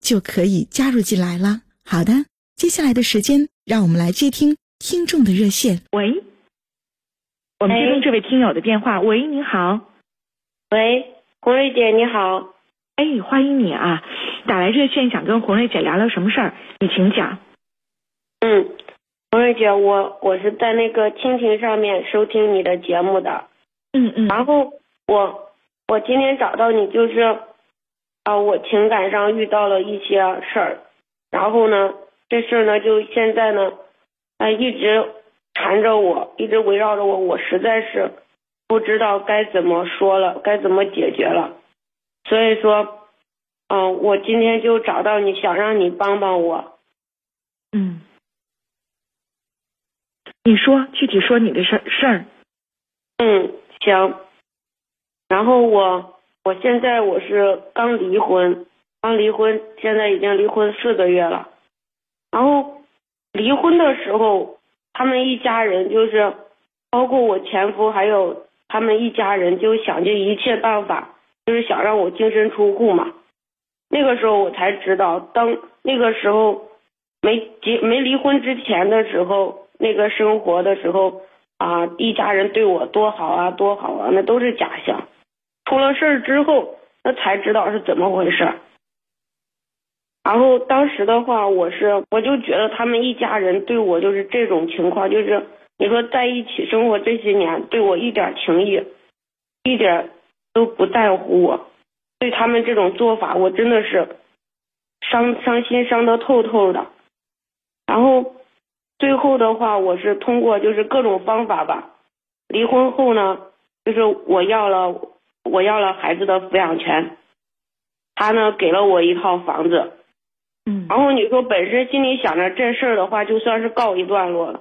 就可以加入进来了。好的，接下来的时间，让我们来接听听众的热线。喂，我们接通这位听友的电话。喂，你好。喂，红瑞姐你好。哎，欢迎你啊！打来热线想跟红瑞姐聊聊什么事儿？你请讲。嗯。红瑞姐，我我是在那个蜻蜓上面收听你的节目的，嗯嗯，然后我我今天找到你就是，啊，我情感上遇到了一些事儿，然后呢，这事儿呢就现在呢，啊，一直缠着我，一直围绕着我，我实在是不知道该怎么说了，该怎么解决了，所以说，嗯，我今天就找到你，想让你帮帮我，嗯。你说具体说你的事事儿。嗯，行。然后我我现在我是刚离婚，刚离婚，现在已经离婚四个月了。然后离婚的时候，他们一家人就是，包括我前夫还有他们一家人，就想尽一切办法，就是想让我净身出户嘛。那个时候我才知道，当那个时候没结没离婚之前的时候。那个生活的时候啊，一家人对我多好啊，多好啊，那都是假象。出了事儿之后，那才知道是怎么回事。然后当时的话，我是我就觉得他们一家人对我就是这种情况，就是你说在一起生活这些年，对我一点情谊，一点都不在乎我。对他们这种做法，我真的是伤伤心伤的透透的。然后。最后的话，我是通过就是各种方法吧。离婚后呢，就是我要了我要了孩子的抚养权，他呢给了我一套房子。嗯。然后你说本身心里想着这事儿的话，就算是告一段落了。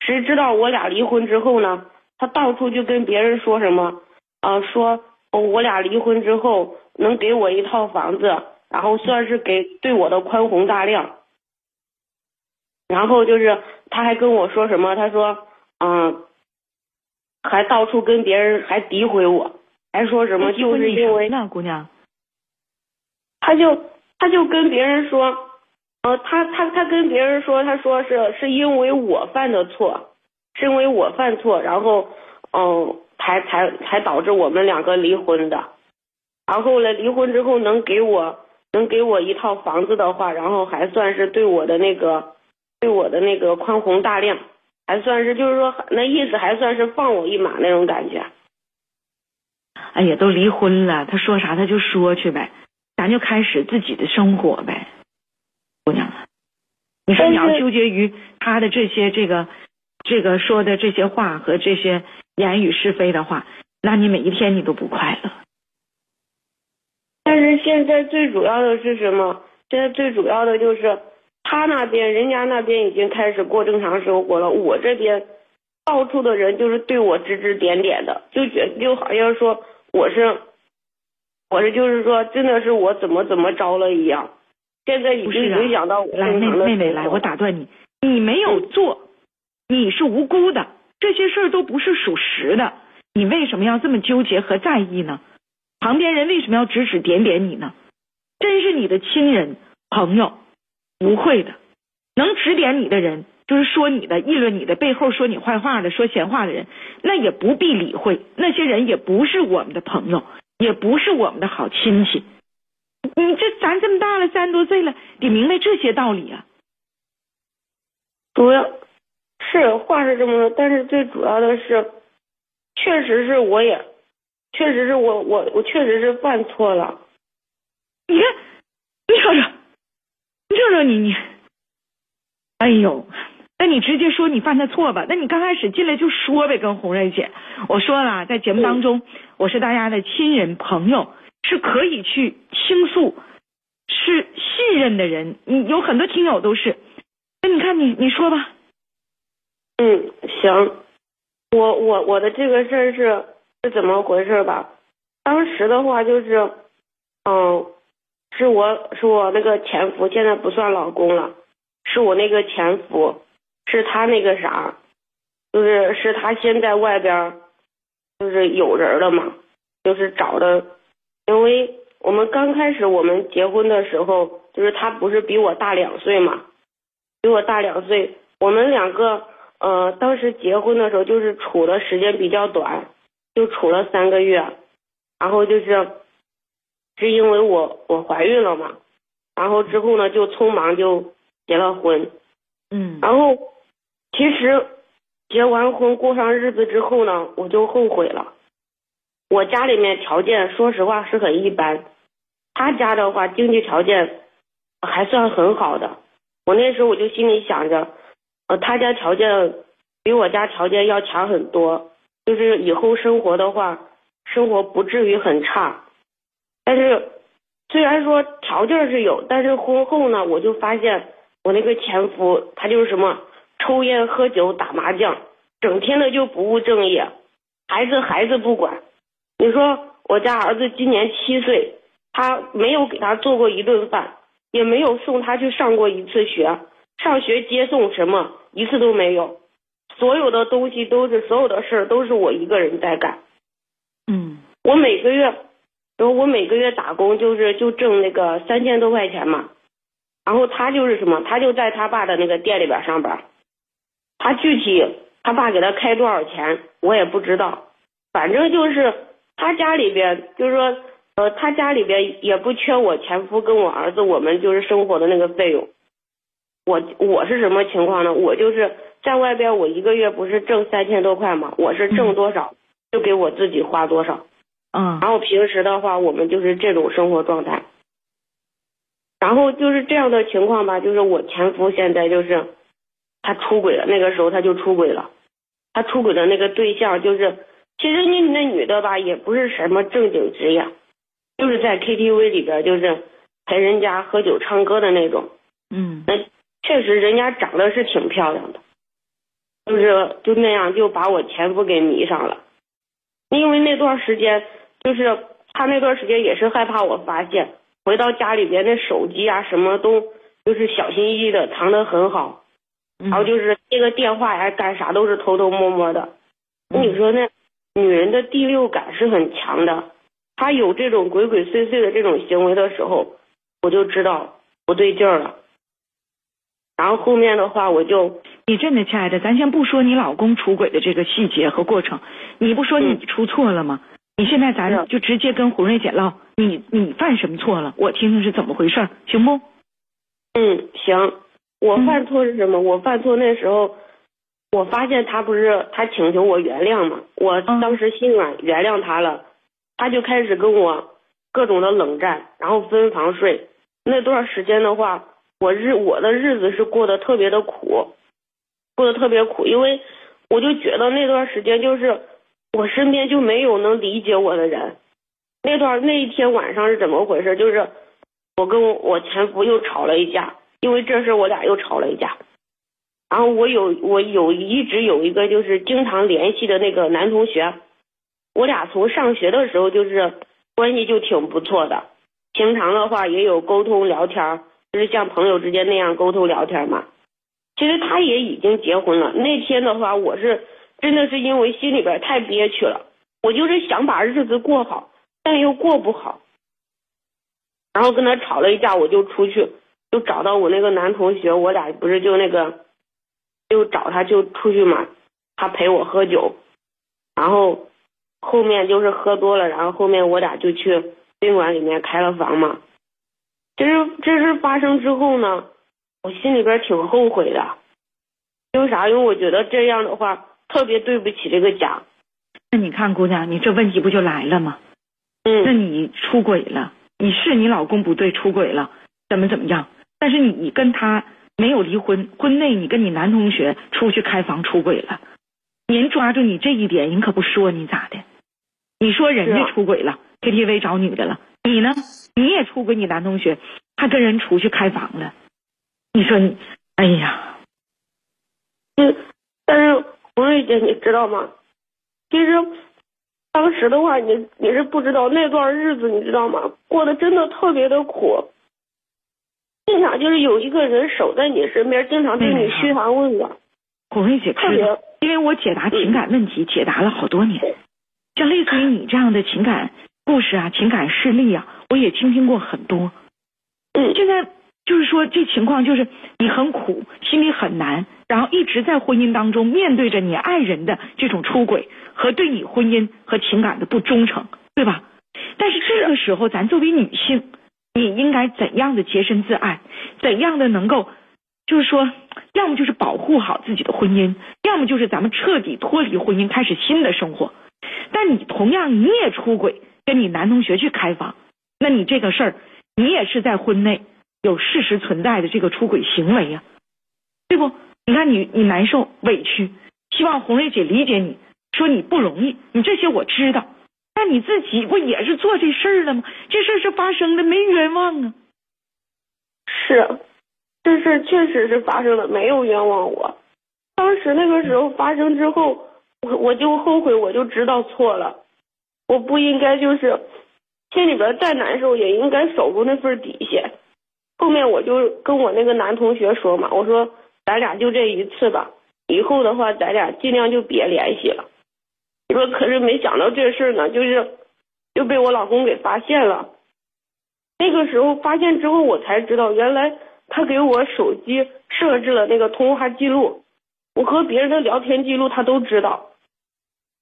谁知道我俩离婚之后呢，他到处就跟别人说什么啊，说我俩离婚之后能给我一套房子，然后算是给对我的宽宏大量。然后就是他还跟我说什么？他说，嗯，还到处跟别人还诋毁我，还说什么就是因为那姑娘，他就他就跟别人说，呃，他他他跟别人说，他说是是因为我犯的错，是因为我犯错，然后嗯，才才才导致我们两个离婚的。然后呢，离婚之后能给我能给我一套房子的话，然后还算是对我的那个。对我的那个宽宏大量，还算是就是说那意思还算是放我一马那种感觉。哎呀，都离婚了，他说啥他就说去呗，咱就开始自己的生活呗，姑娘。你说你要纠结于他的这些这个这个说的这些话和这些言语是非的话，那你每一天你都不快乐。但是现在最主要的是什么？现在最主要的就是。他那边，人家那边已经开始过正常生活了。我这边，到处的人就是对我指指点点的，就觉就好像说我是，我是就是说，真的是我怎么怎么着了一样。现在已经影响到我来，妹妹妹，来，我打断你，你没有做，你是无辜的，这些事儿都不是属实的，你为什么要这么纠结和在意呢？旁边人为什么要指指点点你呢？真是你的亲人朋友。不会的，能指点你的人，就是说你的、议论你的、背后说你坏话的、说闲话的人，那也不必理会。那些人也不是我们的朋友，也不是我们的好亲戚。你这咱这么大了，三十多岁了，得明白这些道理啊。主要是话是这么说，但是最主要的是，确实是我也，确实是我我我确实是犯错了。你看，你瞅瞅，你瞅瞅你你，哎呦，那你直接说你犯的错吧。那你刚开始进来就说呗，跟红瑞姐，我说了，在节目当中，我是大家的亲人朋友，是可以去倾诉，是信任的人。你有很多听友都是，那你看你你说吧。嗯，行，我我我的这个事儿是是怎么回事吧？当时的话就是，嗯，是我是我那个前夫，现在不算老公了，是我那个前夫，是他那个啥，就是是他先在外边就是有人了嘛，就是找的，因为我们刚开始我们结婚的时候，就是他不是比我大两岁嘛，比我大两岁，我们两个呃当时结婚的时候就是处的时间比较短，就处了三个月，然后就是是因为我我怀孕了嘛，然后之后呢就匆忙就结了婚，嗯。然后其实结完婚过上日子之后呢，我就后悔了。我家里面条件说实话是很一般，他家的话经济条件还算很好的。我那时候我就心里想着，呃，他家条件比我家条件要强很多，就是以后生活的话，生活不至于很差。但是虽然说条件是有，但是婚后呢，我就发现我那个前夫他就是什么抽烟、喝酒、打麻将，整天的就不务正业，孩子孩子不管。你说我家儿子今年七岁，他没有给他做过一顿饭，也没有送他去上过一次学，上学接送什么一次都没有，所有的东西都是所有的事儿都是我一个人在干。嗯我每个月，然后我每个月打工就是就挣那个三千多块钱嘛，然后他就是什么，他就在他爸的那个店里边上班，他具体他爸给他开多少钱我也不知道，反正就是他家里边就是说，呃，他家里边也不缺我前夫跟我儿子我们就是生活的那个费用。我我是什么情况呢？我就是在外边，我一个月不是挣三千多块嘛，我是挣多少就给我自己花多少。嗯然后平时的话，我们就是这种生活状态。然后就是这样的情况吧，就是我前夫现在就是他出轨了，那个时候他就出轨了。他出轨的那个对象就是，其实那那女的吧，也不是什么正经职业，就是在 KTV 里边就是陪人家喝酒唱歌的那种。嗯那确实人家长得是挺漂亮的，就是就那样就把我前夫给迷上了。因为那段时间就是他那段时间也是害怕我发现，回到家里边那手机啊什么都就是小心翼翼的藏得很好，嗯，然后就是接个电话呀干啥都是偷偷摸摸的。你说那女人的第六感是很强的，她有这种鬼鬼祟祟的这种行为的时候，我就知道不对劲儿了。然后后面的话，我就你真的亲爱的，咱先不说你老公出轨的这个细节和过程，你不说你嗯出错了吗？你现在咱是就直接跟胡瑞姐唠，你你犯什么错了？我听听是怎么回事，行不？嗯行。我嗯犯错是什么？我犯错那时候，我发现他不是他请求我原谅嘛，我嗯当时心软原谅他了，他就开始跟我各种的冷战，然后分房睡。那段时间的话，我日我的日子是过得特别的苦，过得特别苦，因为我就觉得那段时间就是我身边就没有能理解我的人。那段那一天晚上是怎么回事？就是我跟我我前夫又吵了一架，因为这事我俩又吵了一架。然后我有我有一直有一个就是经常联系的那个男同学，我俩从上学的时候就是关系就挺不错的，平常的话也有沟通聊天，就是像朋友之间那样沟通聊天嘛。其实他也已经结婚了，那天的话我是真的是因为心里边太憋屈了，我就是想把日子过好，但又过不好。然后跟他吵了一架，我就出去，就找到我那个男同学，我俩不是就那个，就找他就出去嘛，他陪我喝酒，然后后面就是喝多了，然后后面我俩就去宾馆里面开了房嘛，其实这事发生之后呢，我心里边挺后悔的。因为啥？因为我觉得这样的话特别对不起这个家。那你看，姑娘，你这问题不就来了吗？那嗯你出轨了，你是你老公不对，出轨了，怎么怎么样？但是你跟他没有离婚，婚内你跟你男同学出去开房出轨了，您抓住你这一点，人可不说你咋的？你说人家出轨了，KTV 找女的了，你呢？你也出轨，你男同学还跟人出去开房了，你说你，哎呀，嗯，但是红瑞姐，你知道吗？其实当时的话，你你是不知道那段日子，你知道吗？过得真的特别的苦。经常就是有一个人守在你身边，经常对你嘘寒问暖，红瑞姐特知道别，因为我解答情感问题解答了好多年，像类似于你这样的情感故事啊、情感事例啊，我也倾听过很多。嗯现在就是说，这情况就是你很苦，心里很难，然后一直在婚姻当中面对着你爱人的这种出轨和对你婚姻和情感的不忠诚，对吧？但是这个时候，咱作为女性，你应该怎样的洁身自爱，怎样的能够，就是说，要么就是保护好自己的婚姻，要么就是咱们彻底脱离婚姻，开始新的生活。但你同样你也出轨，跟你男同学去开房，那你这个事儿，你也是在婚内有事实存在的这个出轨行为呀、对不？你看你你难受委屈，希望红瑞姐理解你，说你不容易，你这些我知道，你自己不也是做这事了吗？这事是发生的，没冤枉啊。是，这事确实是发生了，没有冤枉我。当时那个时候发生之后，我我就后悔，我就知道错了，我不应该就是心里边再难受，也应该守住那份底线。后面我就跟我那个男同学说嘛，我说咱俩就这一次吧，以后的话咱俩尽量就别联系了。你说可是没想到这事儿呢，就是就被我老公给发现了。那个时候发现之后，我才知道原来他给我手机设置了那个通话记录，我和别人的聊天记录他都知道。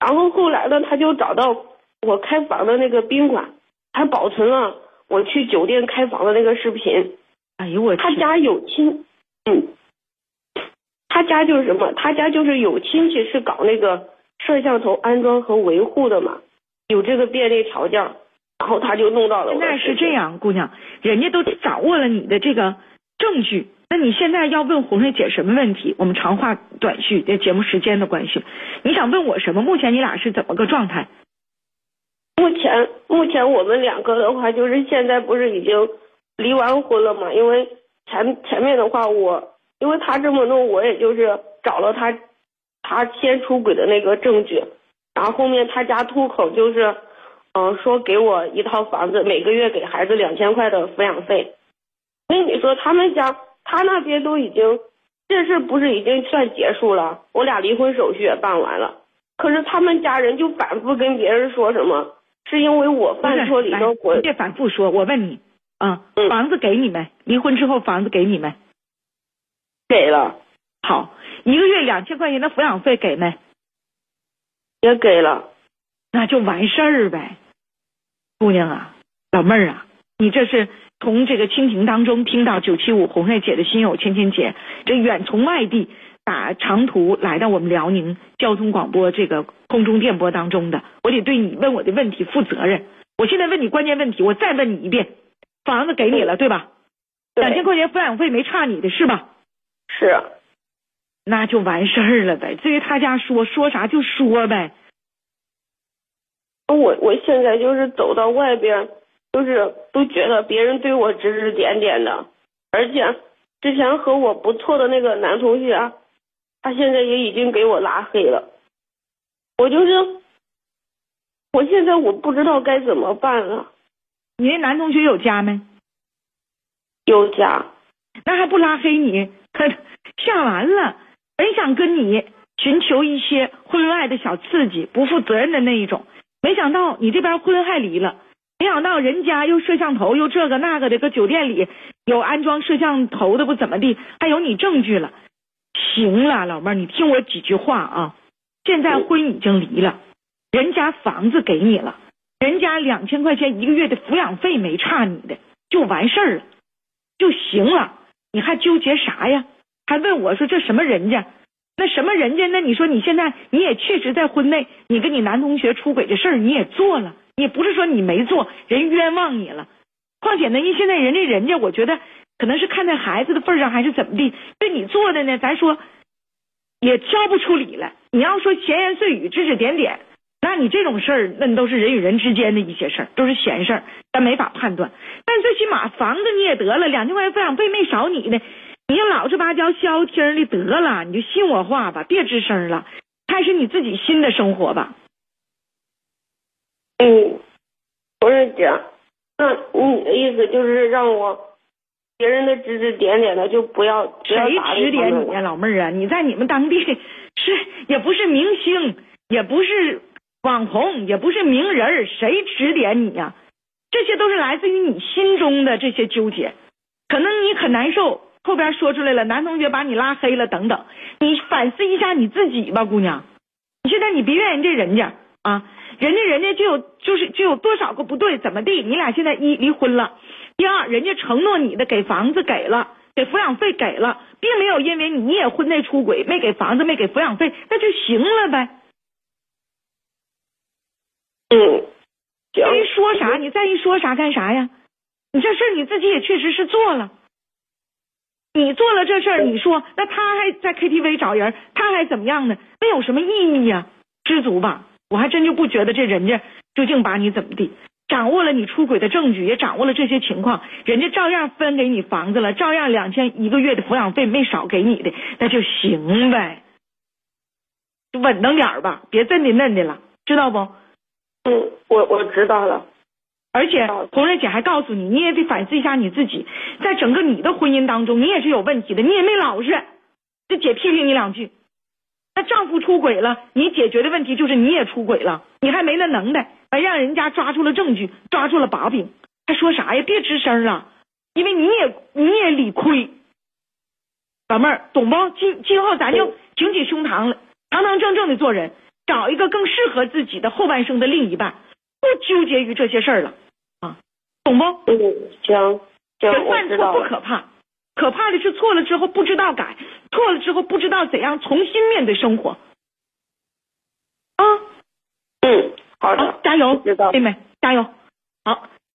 然后后来呢，他就找到我开房的那个宾馆，还保存了我去酒店开房的那个视频。哎呦我天！他家有亲，嗯，他家就是什么？他家就是有亲戚是搞那个摄像头安装和维护的嘛，有这个便利条件，然后他就弄到了我现在。是这样，姑娘，人家都掌握了你的这个证据，那你现在要问红瑞姐什么问题？我们长话短叙，这节目时间的关系，你想问我什么？目前你俩是怎么个状态？目前目前我们两个的话，就是现在不是已经离完婚了嘛？因为前前面的话我，因为他这么弄，我也就是找了他他先出轨的那个证据，然后后面他家吐口就是，嗯、说给我一套房子，每个月给孩子两千块的抚养费。所以你说他们家他那边都已经这事不是已经算结束了，我俩离婚手续也办完了，可是他们家人就反复跟别人说什么。是因为我犯错离婚，别反复说，我问你啊，嗯房子给你们？离婚之后房子给你们？给了好，一个月两千块钱的抚养费给没？也给了，那就完事儿呗。姑娘啊，老妹儿啊，你这是从这个蜻蜓当中听到九七五红瑞姐的心有千千结，这远从外地打长途来到我们辽宁交通广播这个空中电波当中的，我得对你问我的问题负责任。我现在问你关键问题，我再问你一遍，房子给你了对吧？对两千块钱抚养费没差你的是吧？是那就完事儿了呗。至于他家说说啥就说呗。我我现在就是走到外边，就是都觉得别人对我指指点点的，而且之前和我不错的那个男同学啊，他现在也已经给我拉黑了，我就是，我现在我不知道该怎么办了，你那男同学有家没？有家，那还不拉黑你？可 下完了，本想跟你寻求一些婚外的小刺激，不负责任的那一种，没想到你这边婚还离了，没想到人家又摄像头又这个那个的，搁酒店里有安装摄像头的不怎么地，还有你证据了。行了，老妹儿，你听我几句话啊。现在婚已经离了，人家房子给你了，人家两千块钱一个月的抚养费没差你的，就完事儿了。就行了，你还纠结啥呀？还问我说这什么人家？那什么人家？那你说你现在你也确实在婚内，你跟你男同学出轨的事儿你也做了，也不是说你没做，人冤枉你了。况且呢，人现在人家人家，我觉得可能是看在孩子的份上，还是怎么地，对你做的呢？咱说也挑不出理来。你要说闲言碎语、指指点点，那你这种事儿，那都是人与人之间的一些事儿，都是闲事儿，咱没法判断。但最起码房子你也得了，两千块钱抚养费没少你呢。你就老实巴交消停的得了，你就信我话吧，别吱声了，开始你自己新的生活吧。嗯，不是姐，那你的意思就是让我别人的指指点点的就不要不要谁指点你呀、老妹儿啊？你在你们当地是也不是明星，也不是网红，也不是名人，谁指点你呀、这些都是来自于你心中的这些纠结，可能你很难受。后边说出来了，男同学把你拉黑了，等等，你反思一下你自己吧，姑娘。你现在你别怨人家人家啊，人家人家就有就是就有多少个不对，怎么地？你俩现在一离婚了，第二，人家承诺你的给房子给了，给抚养费给了，并没有因为你也婚内出轨，没给房子，没给抚养费，那就行了呗。嗯，行再一说啥，你再一说啥干啥呀？你这事儿你自己也确实是做了，你做了这事儿，你说那他还在 KTV 找人，他还怎么样呢？那有什么意义呀？知足吧，我还真就不觉得这人家究竟把你怎么地。掌握了你出轨的证据，也掌握了这些情况，人家照样分给你房子了，照样两千一个月的抚养费没少给你的，那就行呗，就稳当点儿吧，别这的嫩的了，知道不？嗯，我我知道了。而且红瑞姐还告诉你，你也得反思一下你自己，在整个你的婚姻当中，你也是有问题的，你也没老实。这姐批评你两句，那丈夫出轨了，你解决的问题就是你也出轨了，你还没那能耐，还让人家抓住了证据，抓住了把柄，还说啥呀？别吱声了，因为你也你也理亏。老妹儿，懂不？今今后咱就嗯挺起胸膛了，堂堂正正的做人，找一个更适合自己的后半生的另一半，不纠结于这些事儿了啊，懂不？嗯，行人犯错。不可怕，可怕的是错了之后不知道改，错了之后不知道怎样重新面对生活。啊，嗯，好好的，，加油，知道妹妹，加油！好，